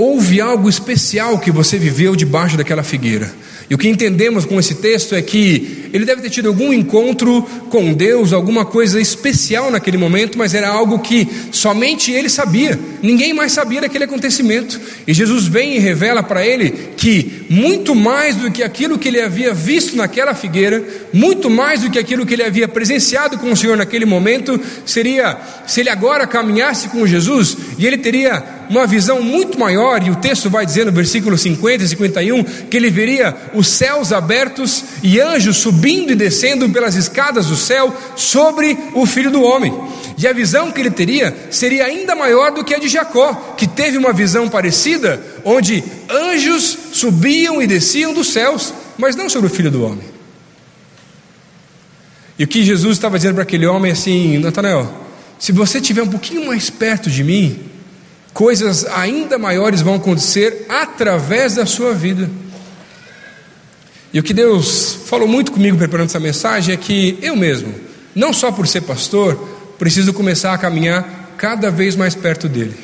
Houve algo especial que você viveu debaixo daquela figueira. E o que entendemos com esse texto é que ele deve ter tido algum encontro com Deus, alguma coisa especial naquele momento, mas era algo que somente ele sabia, ninguém mais sabia daquele acontecimento. E Jesus vem e revela para ele que muito mais do que aquilo que ele havia visto naquela figueira, muito mais do que aquilo que ele havia presenciado com o Senhor naquele momento, seria se ele agora caminhasse com Jesus e ele teria uma visão muito maior, e o texto vai dizer no versículo 50 e 51 que ele veria os céus abertos e anjos subindo e descendo pelas escadas do céu sobre o filho do homem. E a visão que ele teria seria ainda maior do que a de Jacó, que teve uma visão parecida, onde anjos subiam e desciam dos céus, mas não sobre o filho do homem. E o que Jesus estava dizendo para aquele homem assim, Natanael, se você estiver um pouquinho mais perto de mim, coisas ainda maiores vão acontecer através da sua vida. E o que Deus falou muito comigo preparando essa mensagem é que eu mesmo, não só por ser pastor, preciso começar a caminhar cada vez mais perto dele.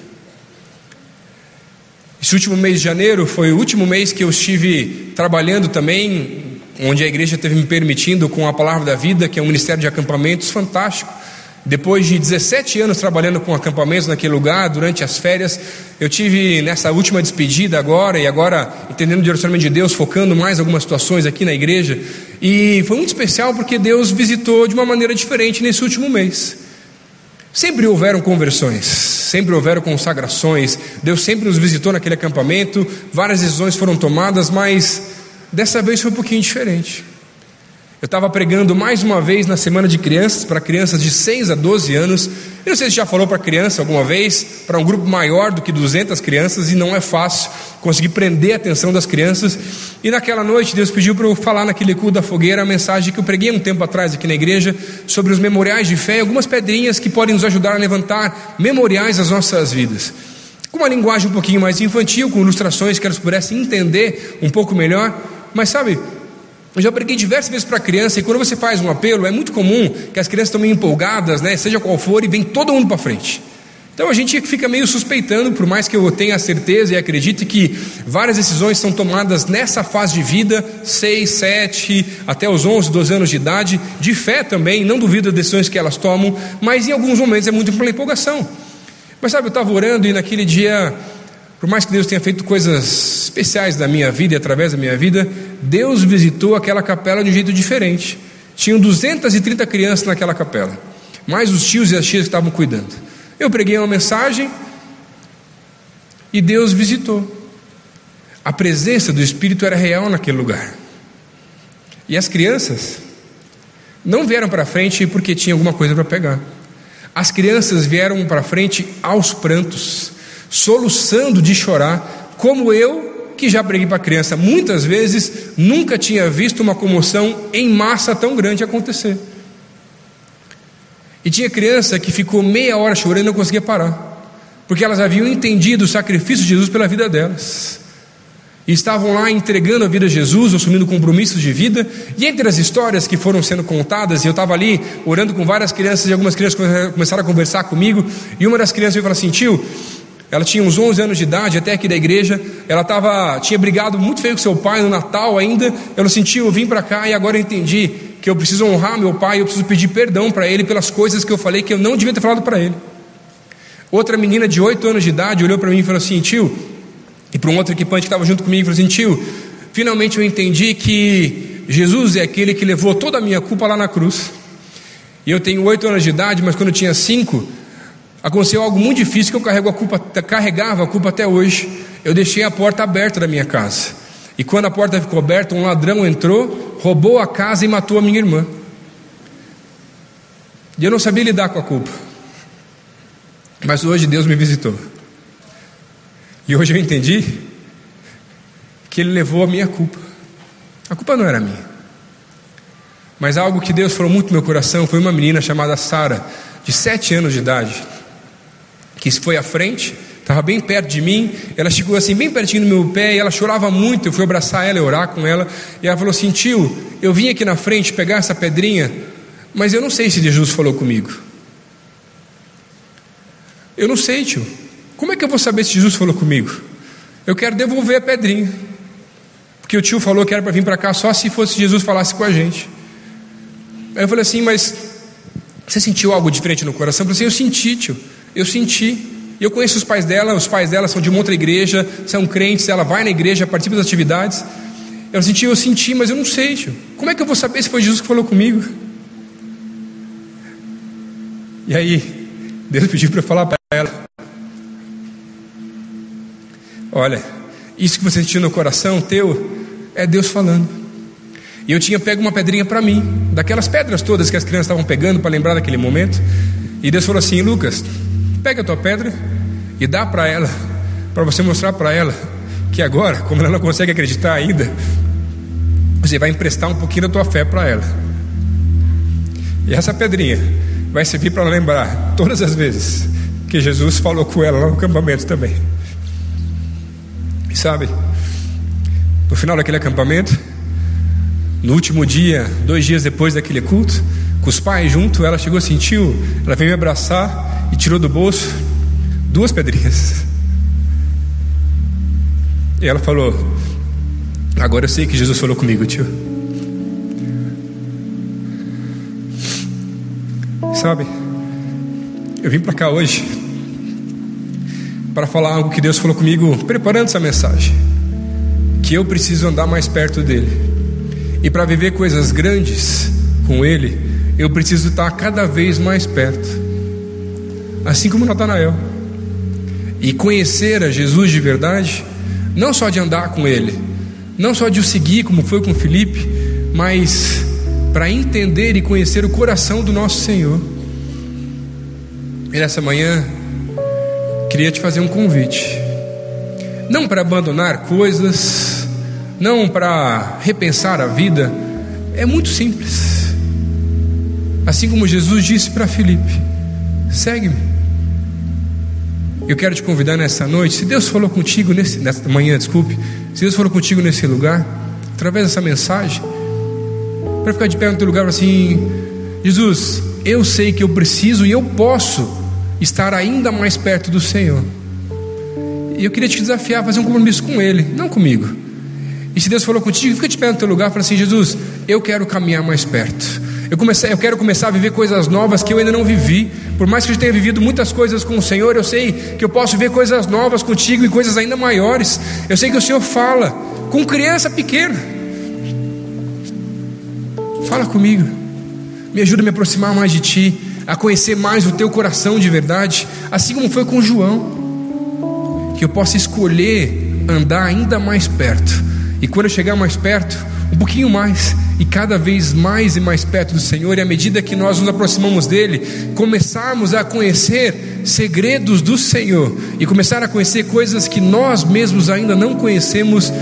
Esse último mês de janeiro foi o último mês que eu estive trabalhando também, onde a igreja teve me permitindo com a Palavra da Vida, que é um ministério de acampamentos fantástico. Depois de 17 anos trabalhando com acampamentos naquele lugar, durante as férias, eu tive nessa última despedida agora, e agora entendendo o direcionamento de Deus, focando mais algumas situações aqui na igreja. E foi muito especial porque Deus visitou de uma maneira diferente nesse último mês. Sempre houveram conversões, sempre houveram consagrações, Deus sempre nos visitou naquele acampamento, várias decisões foram tomadas, mas dessa vez foi um pouquinho diferente. Eu estava pregando mais uma vez na semana de crianças, para crianças de 6 a 12 anos. Eu não sei se já falou para criança alguma vez, para um grupo maior do que 200 crianças, e não é fácil conseguir prender a atenção das crianças. E naquela noite, Deus pediu para eu falar naquele culto da fogueira a mensagem que eu preguei um tempo atrás aqui na igreja, sobre os memoriais de fé, algumas pedrinhas que podem nos ajudar a levantar memoriais das nossas vidas. Com uma linguagem um pouquinho mais infantil, com ilustrações que elas pudessem entender um pouco melhor. Mas sabe, eu já preguei diversas vezes para criança, e quando você faz um apelo, é muito comum que as crianças estão meio empolgadas, né, seja qual for, e vem todo mundo para frente. Então a gente fica meio suspeitando, por mais que eu tenha certeza e acredite que várias decisões são tomadas nessa fase de vida, 6, 7, até os 11, 12 anos de idade, de fé também, não duvido das decisões que elas tomam, mas em alguns momentos é muito pela empolgação. Mas sabe, eu estava orando e naquele dia por mais que Deus tenha feito coisas especiais na minha vida e através da minha vida, Deus visitou aquela capela de um jeito diferente. Tinham 230 crianças naquela capela, mais os tios e as tias que estavam cuidando. Eu preguei uma mensagem e Deus visitou. A presença do Espírito era real naquele lugar. E as crianças não vieram para frente porque tinha alguma coisa para pegar. As crianças vieram para frente aos prantos soluçando de chorar, como eu, que já preguei para criança muitas vezes, nunca tinha visto uma comoção em massa tão grande acontecer. E tinha criança que ficou meia hora chorando e não conseguia parar, porque elas haviam entendido o sacrifício de Jesus pela vida delas. E estavam lá entregando a vida a Jesus, assumindo compromissos de vida. E entre as histórias que foram sendo contadas, eu estava ali orando com várias crianças, e algumas crianças começaram a conversar comigo. E uma das crianças veio falar assim: tio, ela tinha uns 11 anos de idade, até aqui da igreja. Ela tava, tinha brigado muito feio com seu pai no Natal ainda. Ela sentiu, eu vim para cá e agora eu entendi que eu preciso honrar meu pai, eu preciso pedir perdão para ele pelas coisas que eu falei que eu não devia ter falado para ele. Outra menina de 8 anos de idade olhou para mim e falou assim: tio, e para um outro equipante que estava junto comigo, falou assim: tio, finalmente eu entendi que Jesus é aquele que levou toda a minha culpa lá na cruz. E eu tenho 8 anos de idade, mas quando eu tinha 5, Aconteceu algo muito difícil que eu carrego a culpa, carregava a culpa até hoje. Eu deixei a porta aberta da minha casa. E quando a porta ficou aberta, um ladrão entrou, roubou a casa e matou a minha irmã. E eu não sabia lidar com a culpa. Mas hoje Deus me visitou. E hoje eu entendi que Ele levou a minha culpa. A culpa não era minha. Mas algo que Deus falou muito no meu coração foi uma menina chamada Sara, de sete anos de idade que foi à frente, estava bem perto de mim. Ela chegou assim, bem pertinho do meu pé, e ela chorava muito. Eu fui abraçar ela e orar com ela. E ela falou assim: Tio, eu vim aqui na frente pegar essa pedrinha, mas eu não sei se Jesus falou comigo. Eu não sei, tio. Como é que eu vou saber se Jesus falou comigo? Eu quero devolver a pedrinha. Porque o tio falou que era para vir para cá só se fosse Jesus falasse com a gente. Aí eu falei assim, mas você sentiu algo diferente no coração? Eu falei assim, eu senti, tio, eu senti. Eu conheço os pais dela, os pais dela são de uma outra igreja, são crentes, ela vai na igreja, participa das atividades. Eu senti, eu senti, mas eu não sei, tio. Como é que eu vou saber se foi Jesus que falou comigo? E aí, Deus pediu para eu falar para ela: Olha, isso que você sentiu no coração teu é Deus falando. E eu tinha pego uma pedrinha para mim, daquelas pedras todas que as crianças estavam pegando para lembrar daquele momento. E Deus falou assim: Lucas, pega a tua pedra e dá para ela, para você mostrar para ela que agora, como ela não consegue acreditar ainda, você vai emprestar um pouquinho da tua fé para ela. E essa pedrinha vai servir para lembrar todas as vezes que Jesus falou com ela lá no acampamento também. E sabe, no final daquele acampamento, no último dia, dois dias depois daquele culto, com os pais junto, ela chegou, sentiu, ela veio me abraçar e tirou do bolso duas pedrinhas. E ela falou: Agora eu sei que Jesus falou comigo, tio. Sabe, eu vim para cá hoje para falar algo que Deus falou comigo preparando essa mensagem. Que eu preciso andar mais perto dele. E para viver coisas grandes com ele, eu preciso estar cada vez mais perto. Assim como Natanael. E conhecer a Jesus de verdade, não só de andar com ele, não só de o seguir como foi com Felipe, mas para entender e conhecer o coração do nosso Senhor. E nessa manhã queria te fazer um convite. Não para abandonar coisas, não para repensar a vida, é muito simples. Assim como Jesus disse para Filipe: segue-me. Eu quero te convidar nessa noite, se Deus falou contigo nesse, nessa manhã, desculpe, se Deus falou contigo nesse lugar, através dessa mensagem, para ficar de pé no teu lugar assim, Jesus, eu sei que eu preciso e eu posso estar ainda mais perto do Senhor. E eu queria te desafiar a fazer um compromisso com Ele, não comigo. E se Deus falou contigo, fica de pé no teu lugar fala assim: Jesus, eu quero caminhar mais perto. Eu, comecei, eu quero começar a viver coisas novas que eu ainda não vivi. Por mais que eu tenha vivido muitas coisas com o Senhor, eu sei que eu posso ver coisas novas contigo e coisas ainda maiores. Eu sei que o Senhor fala com criança pequena. Fala comigo, me ajuda a me aproximar mais de Ti a conhecer mais o teu coração de verdade, assim como foi com João, que eu possa escolher andar ainda mais perto, e quando eu chegar mais perto, um pouquinho mais, e cada vez mais e mais perto do Senhor, e à medida que nós nos aproximamos dele, começarmos a conhecer segredos do Senhor, e começar a conhecer coisas que nós mesmos ainda não conhecemos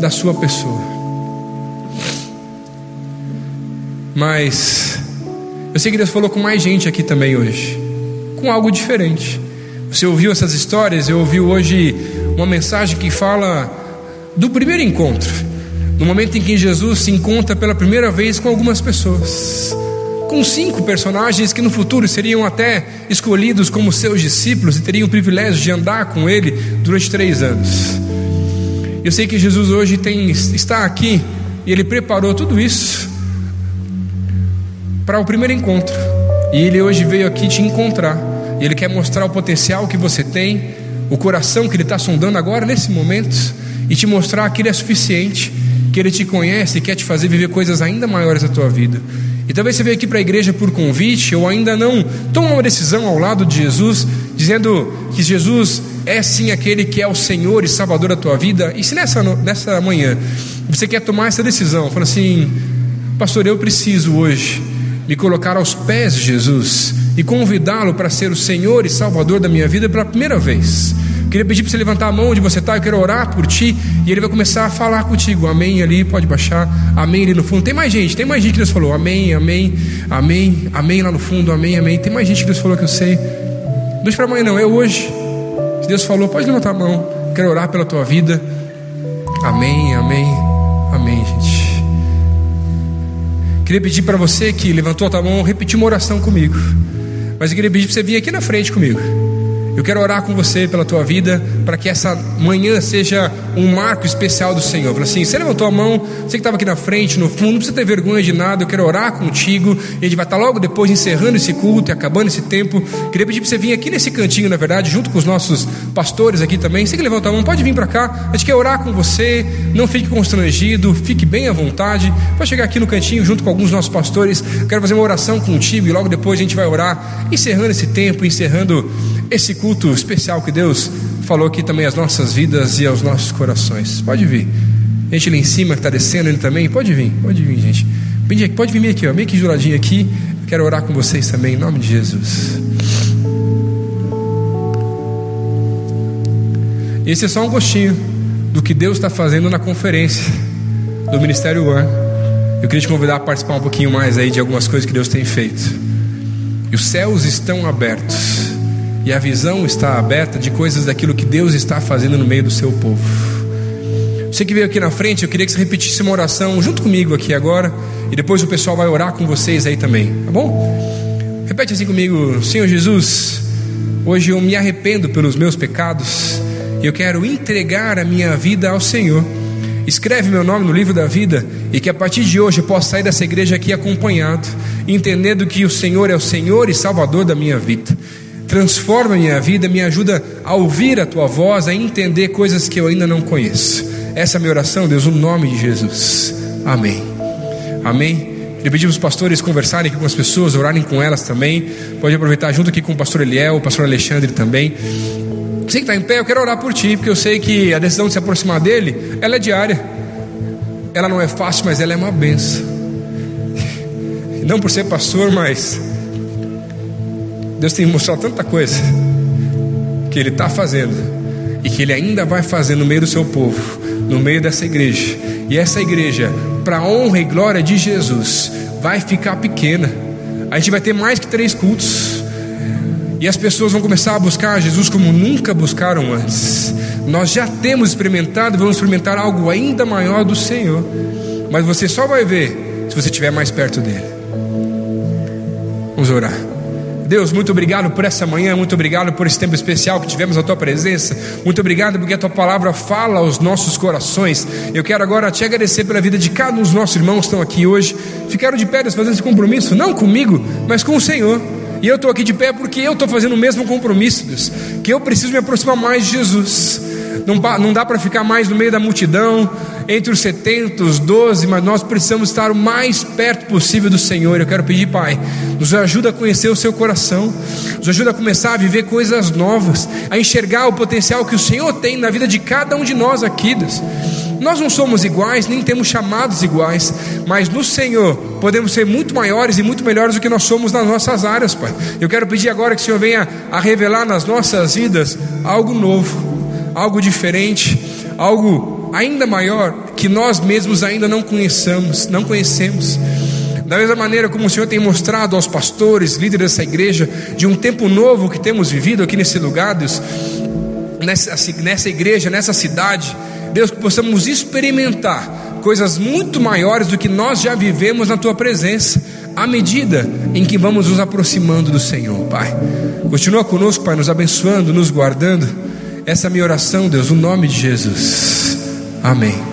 da Sua pessoa. Mas eu sei que Deus falou com mais gente aqui também hoje, com algo diferente. Você ouviu essas histórias? Eu ouvi hoje uma mensagem que fala do primeiro encontro, no momento em que Jesus se encontra pela primeira vez com algumas pessoas, com cinco personagens que no futuro seriam até escolhidos como seus discípulos e teriam o privilégio de andar com ele durante três anos. Eu sei que Jesus hoje tem, está aqui e ele preparou tudo isso para o primeiro encontro. E ele hoje veio aqui te encontrar. E ele quer mostrar o potencial que você tem, o coração que ele está sondando agora nesse momento, e te mostrar que ele é suficiente, que ele te conhece e quer te fazer viver coisas ainda maiores na tua vida. E talvez você veio aqui para a igreja por convite, ou ainda não toma uma decisão ao lado de Jesus, dizendo que Jesus é sim aquele que é o Senhor e Salvador da tua vida. E se nessa, nessa manhã você quer tomar essa decisão, fala assim, pastor, eu preciso hoje me colocar aos pés de Jesus e convidá-lo para ser o Senhor e Salvador da minha vida pela primeira vez. Queria pedir para você levantar a mão onde você está, eu quero orar por ti e ele vai começar a falar contigo. Amém ali, pode baixar. Amém ali no fundo. Tem mais gente, tem mais gente que Deus falou. Amém, amém, amém, amém lá no fundo. Amém, amém. Tem mais gente que Deus falou que eu sei. Deixa para amanhã não, é hoje. Se Deus falou, pode levantar a mão. Quero orar pela tua vida. Amém, amém, amém, gente. Queria pedir para você que levantou a tua mão, repetir uma oração comigo. Mas eu queria pedir para você vir aqui na frente comigo. Eu quero orar com você pela tua vida, para que essa manhã seja um marco especial do Senhor. Fala assim: você levantou a mão, você que estava aqui na frente, no fundo, não precisa ter vergonha de nada. Eu quero orar contigo. E a gente vai estar logo depois encerrando esse culto e acabando esse tempo. Queria pedir para você vir aqui nesse cantinho, na verdade, junto com os nossos pastores aqui também. Você que levantou a mão, pode vir para cá. A gente quer orar com você. Não fique constrangido, fique bem à vontade. Pode chegar aqui no cantinho junto com alguns dos nossos pastores. quero fazer uma oração contigo e logo depois a gente vai orar, encerrando esse tempo, encerrando esse culto especial que Deus falou aqui também às nossas vidas e aos nossos corações. Pode vir. Gente lá em cima que está descendo ele também, pode vir, pode vir, gente. Pode vir aqui, ó, meio que juradinho aqui. Quero orar com vocês também, em nome de Jesus. Esse é só um gostinho do que Deus está fazendo na conferência do Ministério One. Eu queria te convidar a participar um pouquinho mais aí de algumas coisas que Deus tem feito. E os céus estão abertos e a visão está aberta de coisas daquilo que Deus está fazendo no meio do seu povo. Você que veio aqui na frente, eu queria que você repetisse uma oração junto comigo aqui agora, e depois o pessoal vai orar com vocês aí também, tá bom? Repete assim comigo: Senhor Jesus, hoje eu me arrependo pelos meus pecados, e eu quero entregar a minha vida ao Senhor. Escreve meu nome no livro da vida e que a partir de hoje eu possa sair dessa igreja aqui acompanhado, entendendo que o Senhor é o Senhor e Salvador da minha vida transforma minha vida, me ajuda a ouvir a tua voz, a entender coisas que eu ainda não conheço. Essa é a minha oração, Deus, no nome de Jesus. Amém. Amém. Ele pediu os pastores conversarem aqui com as pessoas, orarem com elas também. Pode aproveitar junto aqui com o pastor Eliel, o pastor Alexandre também. Você que está em pé, eu quero orar por ti, porque eu sei que a decisão de se aproximar dele, ela é diária. Ela não é fácil, mas ela é uma benção. Não por ser pastor, mas Deus tem mostrado tanta coisa que Ele está fazendo e que Ele ainda vai fazer no meio do seu povo, no meio dessa igreja. E essa igreja, para honra e glória de Jesus, vai ficar pequena. A gente vai ter mais que três cultos. E as pessoas vão começar a buscar Jesus como nunca buscaram antes. Nós já temos experimentado, vamos experimentar algo ainda maior do Senhor. Mas você só vai ver se você estiver mais perto dele. Vamos orar. Deus, muito obrigado por essa manhã, muito obrigado por esse tempo especial que tivemos a tua presença. Muito obrigado porque a tua palavra fala aos nossos corações. Eu quero agora te agradecer pela vida de cada um dos nossos irmãos que estão aqui hoje. Ficaram de pé fazendo esse compromisso, não comigo, mas com o Senhor. E eu estou aqui de pé porque eu estou fazendo o mesmo compromisso, Deus, que eu preciso me aproximar mais de Jesus. Não, não dá para ficar mais no meio da multidão, entre os 70, os 12, mas nós precisamos estar o mais perto possível do Senhor. Eu quero pedir, Pai, nos ajuda a conhecer o seu coração, nos ajuda a começar a viver coisas novas, a enxergar o potencial que o Senhor tem na vida de cada um de nós aqui. Nós não somos iguais, nem temos chamados iguais, mas no Senhor podemos ser muito maiores e muito melhores do que nós somos nas nossas áreas, Pai. Eu quero pedir agora que o Senhor venha a revelar nas nossas vidas algo novo algo diferente, algo ainda maior que nós mesmos ainda não conheçamos, não conhecemos. Da mesma maneira como o Senhor tem mostrado aos pastores, líderes dessa igreja, de um tempo novo que temos vivido aqui nesse lugar, Deus, nessa, nessa igreja, nessa cidade, Deus, que possamos experimentar coisas muito maiores do que nós já vivemos na tua presença, à medida em que vamos nos aproximando do Senhor, Pai. Continua conosco, Pai, nos abençoando, nos guardando. Essa é a minha oração, Deus, no nome de Jesus. Amém.